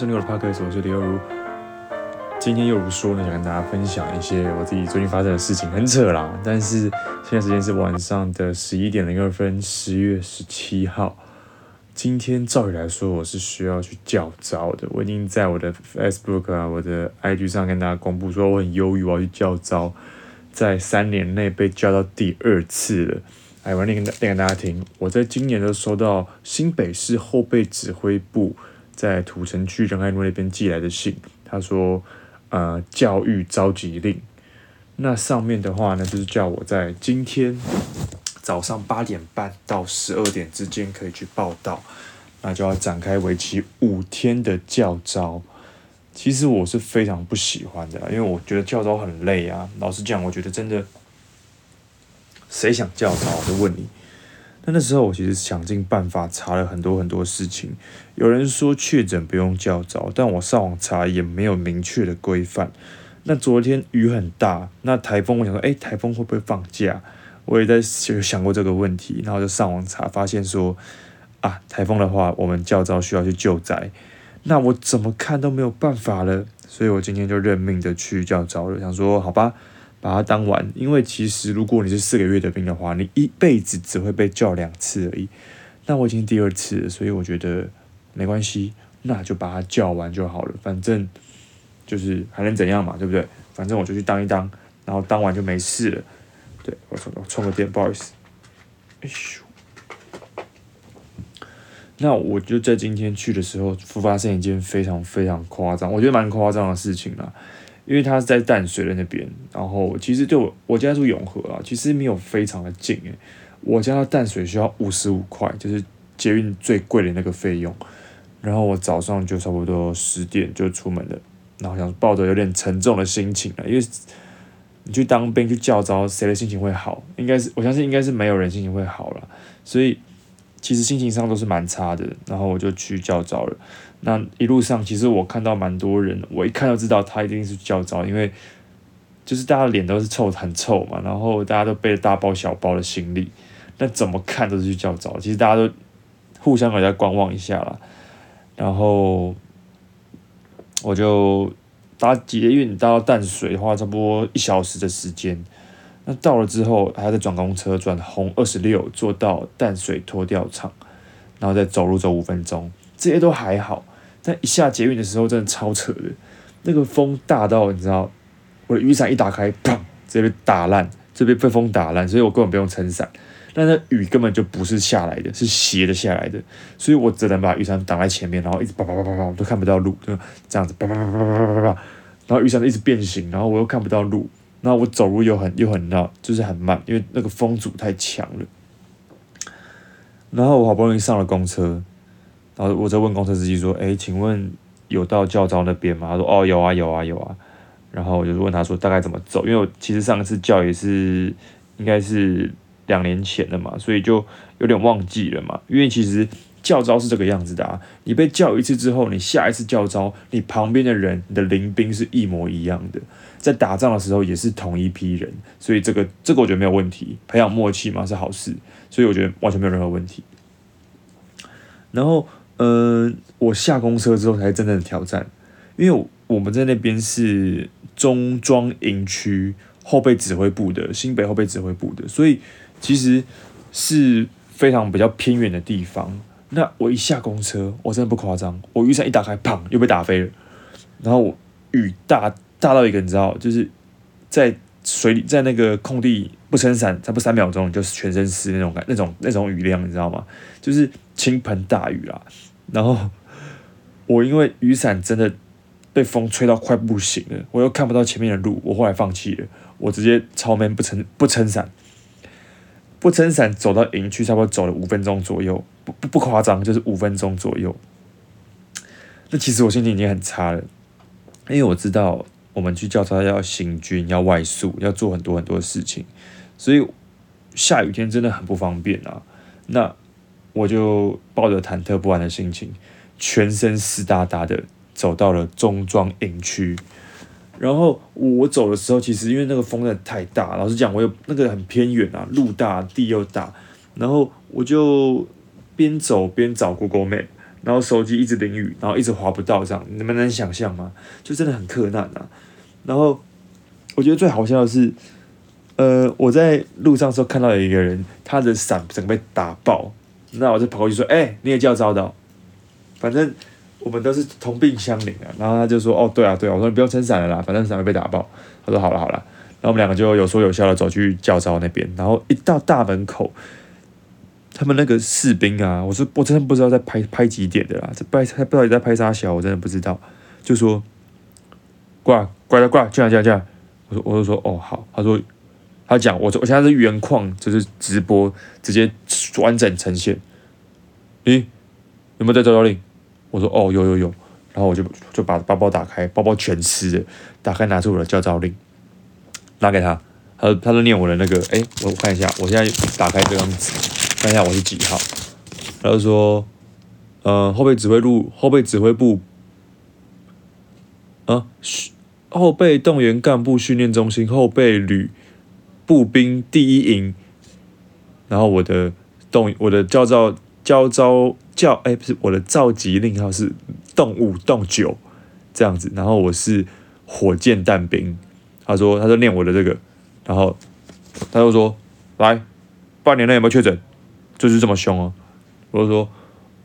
周六的 Podcast，我是刘如。今天又如说呢，想跟大家分享一些我自己最近发生的事情，很扯啦。但是现在时间是晚上的十一点零二分，十月十七号。今天照理来说，我是需要去叫招的。我已经在我的 Facebook 啊、我的 IG 上跟大家公布说，我很忧郁，我要去叫招，在三年内被叫到第二次了。哎，我念给念给大家听。我在今年都收到新北市后备指挥部在土城区仁爱路那边寄来的信，他说，呃，教育召集令。那上面的话呢，就是叫我在今天早上八点半到十二点之间可以去报到，那就要展开为期五天的教招。其实我是非常不喜欢的，因为我觉得教招很累啊。老实讲，我觉得真的。谁想教招？我就问你。那那时候我其实想尽办法查了很多很多事情。有人说确诊不用教召，但我上网查也没有明确的规范。那昨天雨很大，那台风，我想说，诶，台风会不会放假？我也在有想过这个问题，然后就上网查，发现说，啊，台风的话，我们教召需要去救灾。那我怎么看都没有办法了，所以我今天就认命的去教召了，想说，好吧。把它当完，因为其实如果你是四个月的兵的话，你一辈子只会被叫两次而已。那我已经第二次了，所以我觉得没关系，那就把它叫完就好了。反正就是还能怎样嘛，对不对？反正我就去当一当，然后当完就没事了。对，我充个电，不好意思。哎咻，那我就在今天去的时候，发生一件非常非常夸张，我觉得蛮夸张的事情啦。因为他是在淡水的那边，然后其实对我我家住永和啊，其实没有非常的近诶。我家到淡水需要五十五块，就是捷运最贵的那个费用。然后我早上就差不多十点就出门了，然后想抱着有点沉重的心情了，因为你去当兵去教招，谁的心情会好？应该是我相信应该是没有人心情会好了，所以。其实心情上都是蛮差的，然后我就去教招了。那一路上，其实我看到蛮多人，我一看就知道他一定是较早，因为就是大家脸都是臭很臭嘛，然后大家都背着大包小包的行李，那怎么看都是去教召。其实大家都互相给大家观望一下啦，然后我就搭捷运搭到淡水的话，差不多一小时的时间。那到了之后，还要再转公车，转红二十六，坐到淡水拖吊场，然后再走路走五分钟，这些都还好。但一下捷运的时候，真的超扯的，那个风大到你知道，我的雨伞一打开，砰，直接被打烂，这边被风打烂，所以我根本不用撑伞。但那雨根本就不是下来的，是斜的下来的，所以我只能把雨伞挡在前面，然后一直啪啪啪啪啪，我都看不到路，就这样子啪啪啪啪啪啪啪，然后雨伞一直变形，然后我又看不到路。然后我走路又很又很绕，就是很慢，因为那个风阻太强了。然后我好不容易上了公车，然后我再问公车司机说：“哎，请问有到教招那边吗？”他说：“哦，有啊，有啊，有啊。”然后我就问他说：“大概怎么走？”因为我其实上一次叫也是应该是两年前了嘛，所以就有点忘记了嘛。因为其实教招是这个样子的啊，你被叫一次之后，你下一次教招，你旁边的人，你的临兵是一模一样的。在打仗的时候也是同一批人，所以这个这个我觉得没有问题，培养默契嘛是好事，所以我觉得完全没有任何问题。然后，嗯，我下公车之后才是真正的挑战，因为我们在那边是中庄营区后备指挥部的新北后备指挥部的，所以其实是非常比较偏远的地方。那我一下公车，我真的不夸张，我雨伞一打开，砰，又被打飞了。然后雨大。大到一个，你知道，就是在水里，在那个空地不撑伞，差不多三秒钟就全身湿那种感，那种那种雨量，你知道吗？就是倾盆大雨啦。然后我因为雨伞真的被风吹到快不行了，我又看不到前面的路，我后来放弃了，我直接超 man 不撑不撑伞，不撑伞走到营区，差不多走了五分钟左右，不不不夸张，就是五分钟左右。那其实我心情已经很差了，因为我知道。我们去教他要行军，要外宿，要做很多很多事情，所以下雨天真的很不方便啊。那我就抱着忐忑不安的心情，全身湿哒哒的走到了中庄营区。然后我走的时候，其实因为那个风真的太大，老实讲，我有那个很偏远啊，路大地又大，然后我就边走边找 Google Map。然后手机一直淋雨，然后一直滑不到这样，你们能想象吗？就真的很克难啊。然后我觉得最好笑的是，呃，我在路上的时候看到有一个人，他的伞整个被打爆，那我就跑过去说：“哎、你也叫遭到？反正我们都是同病相怜啊。”然后他就说：“哦，对啊，对啊。”我说：“你不用撑伞了啦，反正伞会被打爆。”他说：“好了，好了。”然后我们两个就有说有笑的走去教招那边，然后一到大门口。他们那个士兵啊，我说我真的不知道在拍拍几点的啦，这拍他不知道你在拍啥小，我真的不知道。就说挂挂了，挂，进来进来进来。我说我就说哦好，他说他讲我我现在是原矿，就是直播直接完整呈现。咦，有没有在召集令？我说哦有有有，然后我就就把包包打开，包包全湿的，打开拿出我的召集令，拿给他，他他都念我的那个，哎，我看一下，我现在打开这张纸。看一下我是几号，他就说，呃，后备指挥部，后备指挥部，啊，后备动员干部训练中心后备旅步兵第一营，然后我的动我的教召教召教，哎，不是我的召集令号是动五动九这样子，然后我是火箭弹兵，他说他说念我的这个，然后他就说，来，半年内有没有确诊？就是这么凶哦、啊！我就说，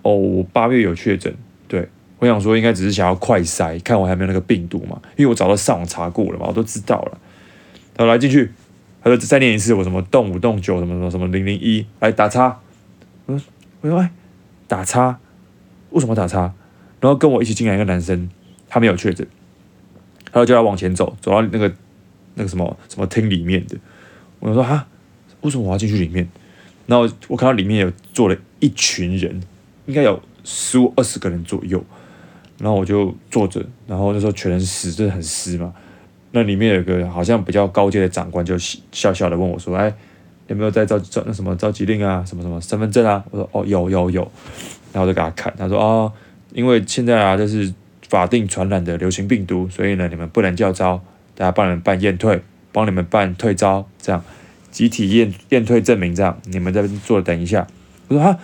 哦，我八月有确诊，对，我想说应该只是想要快筛，看我还没有那个病毒嘛，因为我早就上网查过了嘛，我都知道了。然后来进去，他说再念一次，我什么动五动九什么什么什么零零一来打叉。我说，我说哎，打叉，为什么打叉？然后跟我一起进来一个男生，他没有确诊，他就叫他往前走，走到那个那个什么什么厅里面的。我说哈，为什么我要进去里面？然后我看到里面有坐了一群人，应该有十五二十个人左右。然后我就坐着，然后那时候全湿，真的很湿嘛。那里面有个好像比较高阶的长官，就笑笑的问我说：“哎，有没有在召召那什么召集令啊？什么什么身份证啊？”我说：“哦，有有有。”然后我就给他看，他说：“哦，因为现在啊，这是法定传染的流行病毒，所以呢，你们不能叫招，大家帮你们办验退，帮你们办退招，这样。”集体验验退证明这样，你们在这坐等一下。我说哈，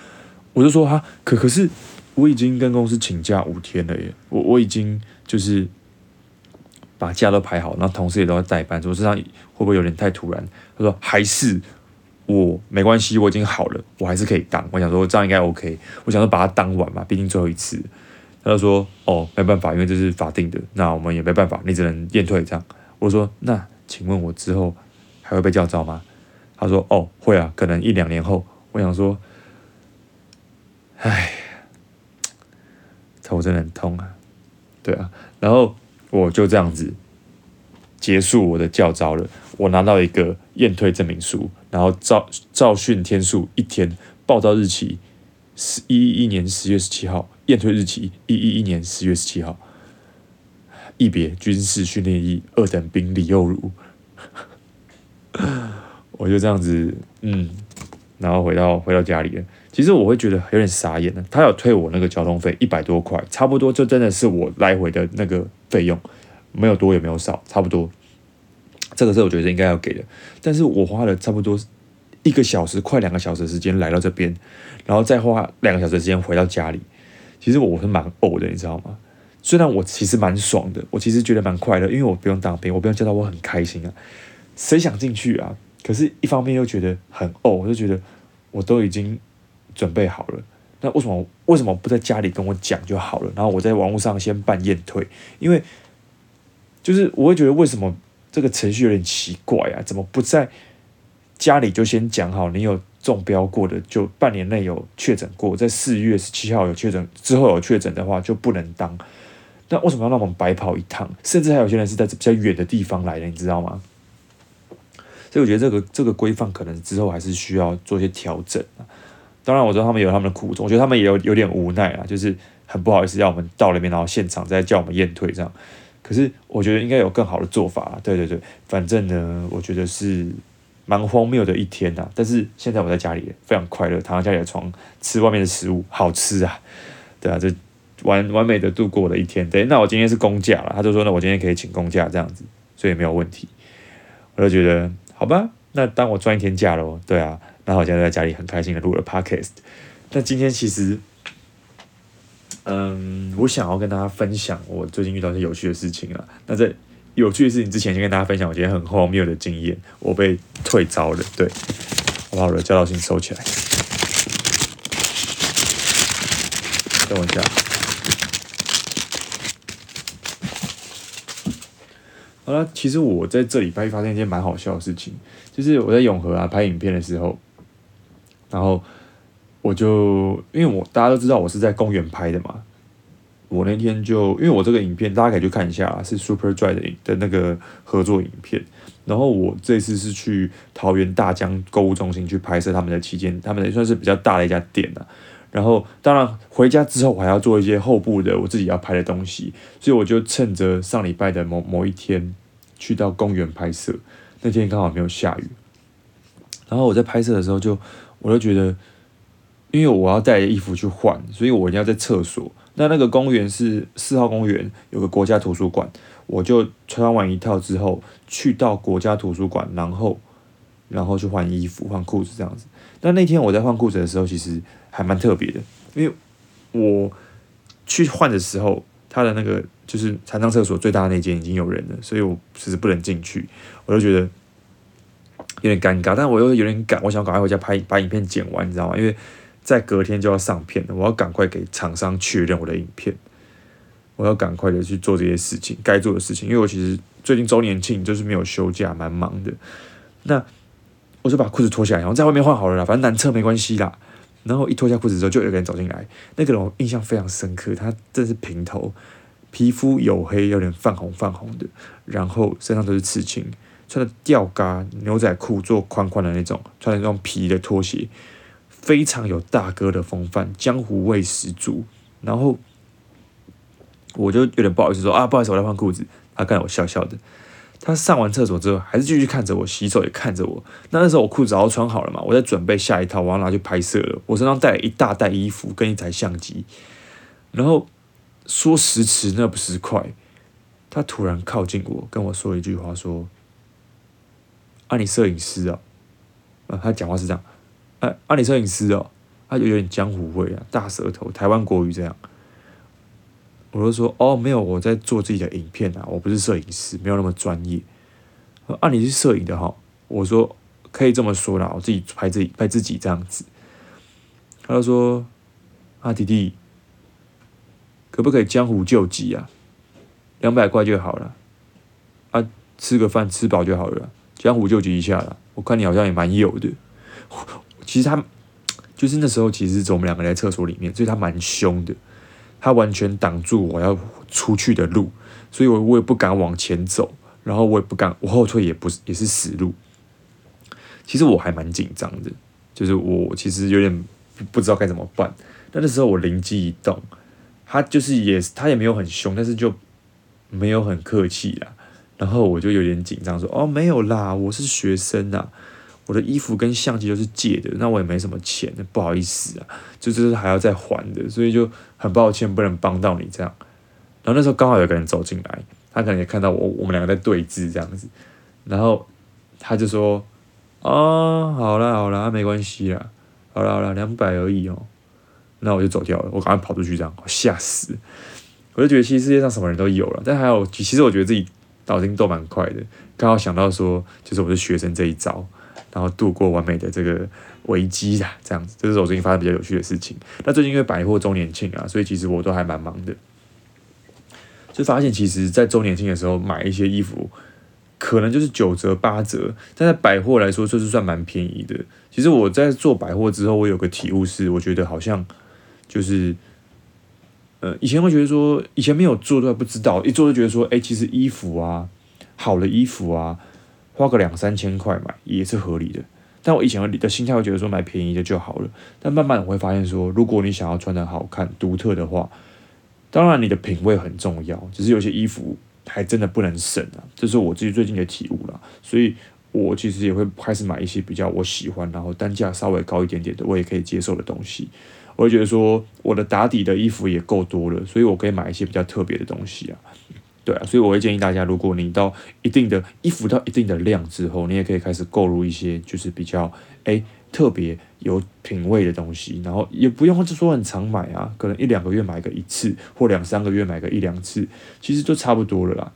我就说哈，可可是我已经跟公司请假五天了耶，我我已经就是把假都排好，然后同事也都要代班，说这样会不会有点太突然？他说还是我没关系，我已经好了，我还是可以当。我想说这样应该 OK，我想说把它当完嘛，毕竟最后一次。他就说哦，没办法，因为这是法定的，那我们也没办法，你只能验退这样。我说那请问我之后还会被叫召吗？他说：“哦，会啊，可能一两年后。”我想说：“唉，头真的很痛啊。”对啊，然后我就这样子结束我的教招了。我拿到一个验退证明书，然后照照训天数一天，报到日期十一一年十月十七号，验退日期一一一年十月十七号。一别军事训练一二等兵李幼儒。我就这样子，嗯，然后回到回到家里了。其实我会觉得有点傻眼了。他有退我那个交通费一百多块，差不多就真的是我来回的那个费用，没有多也没有少，差不多。这个是我觉得应该要给的。但是我花了差不多一个小时，快两个小时的时间来到这边，然后再花两个小时时间回到家里。其实我是蛮呕的，你知道吗？虽然我其实蛮爽的，我其实觉得蛮快乐，因为我不用当兵，我不用教到我很开心啊。谁想进去啊？可是，一方面又觉得很呕，我就觉得我都已经准备好了，那为什么为什么不在家里跟我讲就好了？然后我在网络上先办验退，因为就是我会觉得为什么这个程序有点奇怪啊？怎么不在家里就先讲好？你有中标过的，就半年内有确诊过，在四月十七号有确诊之后有确诊的话就不能当。那为什么要让我们白跑一趟？甚至还有些人是在比较远的地方来的，你知道吗？所以我觉得这个这个规范可能之后还是需要做一些调整啊。当然我知道他们有他们的苦衷，我觉得他们也有有点无奈啊，就是很不好意思要我们到那边，然后现场再叫我们验退这样。可是我觉得应该有更好的做法啊。对对对，反正呢，我觉得是蛮荒谬的一天呐。但是现在我在家里非常快乐，躺在家里的床吃外面的食物，好吃啊。对啊，这完完美的度过了一天。对，那我今天是公假了，他就说那我今天可以请公假这样子，所以没有问题。我就觉得。好吧，那当我赚一天假喽。对啊，然后我现在在家里很开心的录了 podcast。那今天其实嗯，我想要跟大家分享我最近遇到一些有趣的事情啊。那在有趣的事情之前，先跟大家分享我今天很荒谬的经验，我被退招了。对，我把我的教导信收起来。等我一下。好了，其实我在这礼拜发生一件蛮好笑的事情，就是我在永和啊拍影片的时候，然后我就因为我大家都知道我是在公园拍的嘛，我那天就因为我这个影片大家可以去看一下，是 Superdry 的的那个合作影片，然后我这次是去桃园大江购物中心去拍摄他们的期间，他们也算是比较大的一家店啊。然后，当然回家之后，我还要做一些后部的我自己要拍的东西，所以我就趁着上礼拜的某某一天，去到公园拍摄。那天刚好没有下雨，然后我在拍摄的时候就，我就觉得，因为我要带衣服去换，所以我一定要在厕所。那那个公园是四号公园，有个国家图书馆，我就穿完一套之后，去到国家图书馆，然后，然后去换衣服、换裤子这样子。但那天我在换裤子的时候，其实。还蛮特别的，因为我去换的时候，他的那个就是残障厕所最大的那间已经有人了，所以我其实不能进去，我就觉得有点尴尬，但我又有点赶，我想赶快回家拍把影片剪完，你知道吗？因为在隔天就要上片了，我要赶快给厂商确认我的影片，我要赶快的去做这些事情，该做的事情，因为我其实最近周年庆就是没有休假，蛮忙的。那我就把裤子脱下来，然后在外面换好了啦，反正男厕没关系啦。然后一脱下裤子之后，就有个人走进来。那个人我印象非常深刻，他真是平头，皮肤黝黑，有点泛红泛红的，然后身上都是刺青，穿的吊嘎牛仔裤，做宽宽的那种，穿的那种皮的拖鞋，非常有大哥的风范，江湖味十足。然后我就有点不好意思说啊，不好意思，我在换裤子。他看我笑笑的。他上完厕所之后，还是继续看着我，洗手也看着我。那那时候我裤子早穿好了嘛，我在准备下一套，我要拿去拍摄了。我身上带了一大袋衣服跟一台相机。然后说时迟那不时快，他突然靠近我，跟我说一句话，说：“啊，你摄影师啊？”啊，他讲话是这样：“哎、啊，啊，你摄影师哦。”他就有点江湖味啊，大舌头，台湾国语这样。我就说哦，没有，我在做自己的影片啊，我不是摄影师，没有那么专业。啊，你是摄影的哈？我说可以这么说啦，我自己拍自己拍自己这样子。他就说啊，弟弟，可不可以江湖救急啊？两百块就好了，啊，吃个饭吃饱就好了，江湖救急一下啦。我看你好像也蛮有的。其实他就是那时候，其实是我们两个在厕所里面，所以他蛮凶的。他完全挡住我要出去的路，所以我我也不敢往前走，然后我也不敢，我后退也不是也是死路。其实我还蛮紧张的，就是我其实有点不知道该怎么办。但那时候我灵机一动，他就是也他也没有很凶，但是就没有很客气啦。然后我就有点紧张，说：“哦，没有啦，我是学生啊。”我的衣服跟相机都是借的，那我也没什么钱，不好意思啊，就这是还要再还的，所以就很抱歉不能帮到你这样。然后那时候刚好有个人走进来，他可能也看到我我们两个在对峙这样子，然后他就说：“哦，好啦好啦，没关系啦，好啦好啦，两百而已哦。”那我就走掉了，我赶快跑出去这样，吓死！我就觉得其实世界上什么人都有了，但还有其实我觉得自己脑筋都蛮快的，刚好想到说就是我是学生这一招。然后度过完美的这个危机啊，这样子，这是我最近发生比较有趣的事情。那最近因为百货周年庆啊，所以其实我都还蛮忙的。就发现其实，在周年庆的时候买一些衣服，可能就是九折八折，但在百货来说，就是算蛮便宜的。其实我在做百货之后，我有个体悟是，我觉得好像就是，呃，以前会觉得说，以前没有做都还不知道，一做就觉得说，哎，其实衣服啊，好的衣服啊。花个两三千块买也是合理的，但我以前的心态会觉得说买便宜的就好了。但慢慢我会发现说，如果你想要穿得好看、独特的话，当然你的品味很重要，只是有些衣服还真的不能省啊，这是我自己最近的体悟啦。所以我其实也会开始买一些比较我喜欢，然后单价稍微高一点点的，我也可以接受的东西。我会觉得说，我的打底的衣服也够多了，所以我可以买一些比较特别的东西啊。对啊，所以我会建议大家，如果你到一定的衣服到一定的量之后，你也可以开始购入一些就是比较诶特别有品味的东西，然后也不用就说很常买啊，可能一两个月买个一次，或两三个月买个一两次，其实就差不多了啦。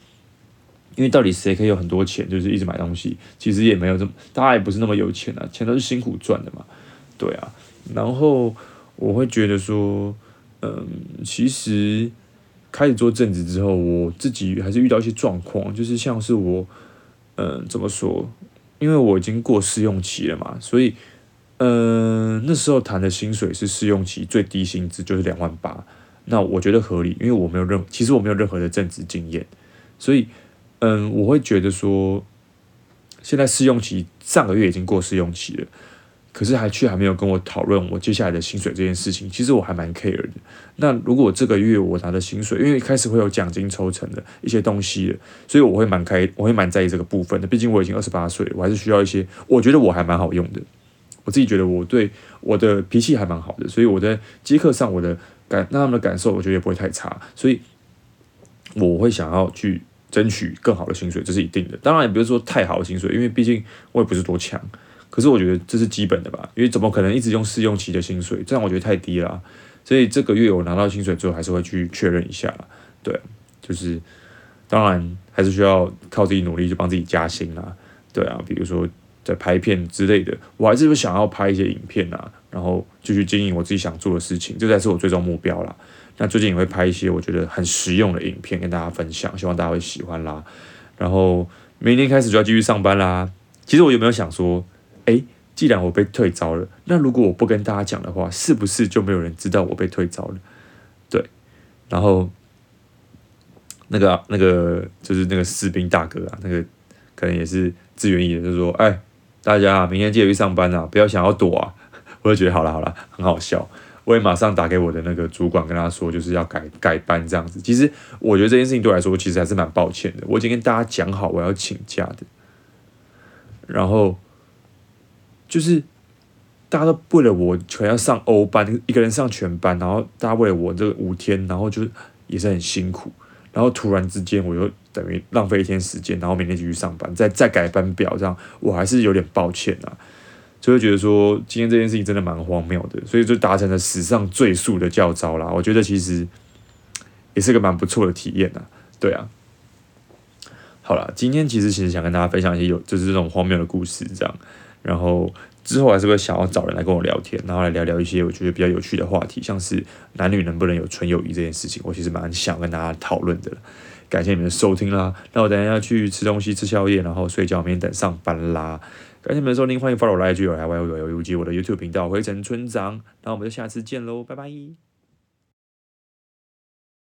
因为到底谁可以有很多钱，就是一直买东西，其实也没有这么，大家也不是那么有钱啊，钱都是辛苦赚的嘛，对啊。然后我会觉得说，嗯，其实开始做正职之后，我自己还是遇到一些状况，就是像是我，嗯，怎么说？因为我已经过试用期了嘛，所以，嗯，那时候谈的薪水是试用期最低薪资就是两万八，那我觉得合理，因为我没有任，其实我没有任何的正职经验，所以，嗯，我会觉得说，现在试用期上个月已经过试用期了。可是还却还没有跟我讨论我接下来的薪水这件事情，其实我还蛮 care 的。那如果这个月我拿的薪水，因为一开始会有奖金抽成的一些东西的，所以我会蛮开，我会蛮在意这个部分的。毕竟我已经二十八岁了，我还是需要一些，我觉得我还蛮好用的。我自己觉得我对我的脾气还蛮好的，所以我在接客上我的感，那他们的感受，我觉得也不会太差。所以我会想要去争取更好的薪水，这是一定的。当然也不是说太好的薪水，因为毕竟我也不是多强。可是我觉得这是基本的吧，因为怎么可能一直用试用期的薪水？这样我觉得太低了。所以这个月我拿到薪水之后，还是会去确认一下。对，就是当然还是需要靠自己努力去帮自己加薪啦。对啊，比如说在拍片之类的，我还是会想要拍一些影片啊，然后继续经营我自己想做的事情，这才是我最终目标啦。那最近也会拍一些我觉得很实用的影片跟大家分享，希望大家会喜欢啦。然后明天开始就要继续上班啦。其实我有没有想说？诶，既然我被退招了，那如果我不跟大家讲的话，是不是就没有人知道我被退招了？对，然后那个、那个就是那个士兵大哥啊，那个可能也是自愿意的，就说：“哎，大家明天记得去上班啊，不要想要躲啊。”我就觉得好了好了，很好笑。我也马上打给我的那个主管，跟他说就是要改改班这样子。其实我觉得这件事情对我来说，其实还是蛮抱歉的。我已经跟大家讲好我要请假的，然后。就是大家都为了我，全要上欧班，一个人上全班，然后大家为了我这五天，然后就也是很辛苦，然后突然之间我又等于浪费一天时间，然后明天继续上班，再再改班表，这样我还是有点抱歉啊，就会觉得说今天这件事情真的蛮荒谬的，所以就达成了史上最速的教招啦。我觉得其实也是个蛮不错的体验啊，对啊。好了，今天其实其实想跟大家分享一些有就是这种荒谬的故事，这样。然后之后还是会想要找人来跟我聊天，然后来聊聊一些我觉得比较有趣的话题，像是男女能不能有纯友谊这件事情，我其实蛮想跟大家讨论的。感谢你们的收听啦，那我等一下要去吃东西、吃宵夜，然后睡觉，明天等上班啦。感谢你们的收听，欢迎 follow 我的 IG，有来 Y O U 有有有我的 YouTube 频道回程村长，那我们就下次见喽，拜拜。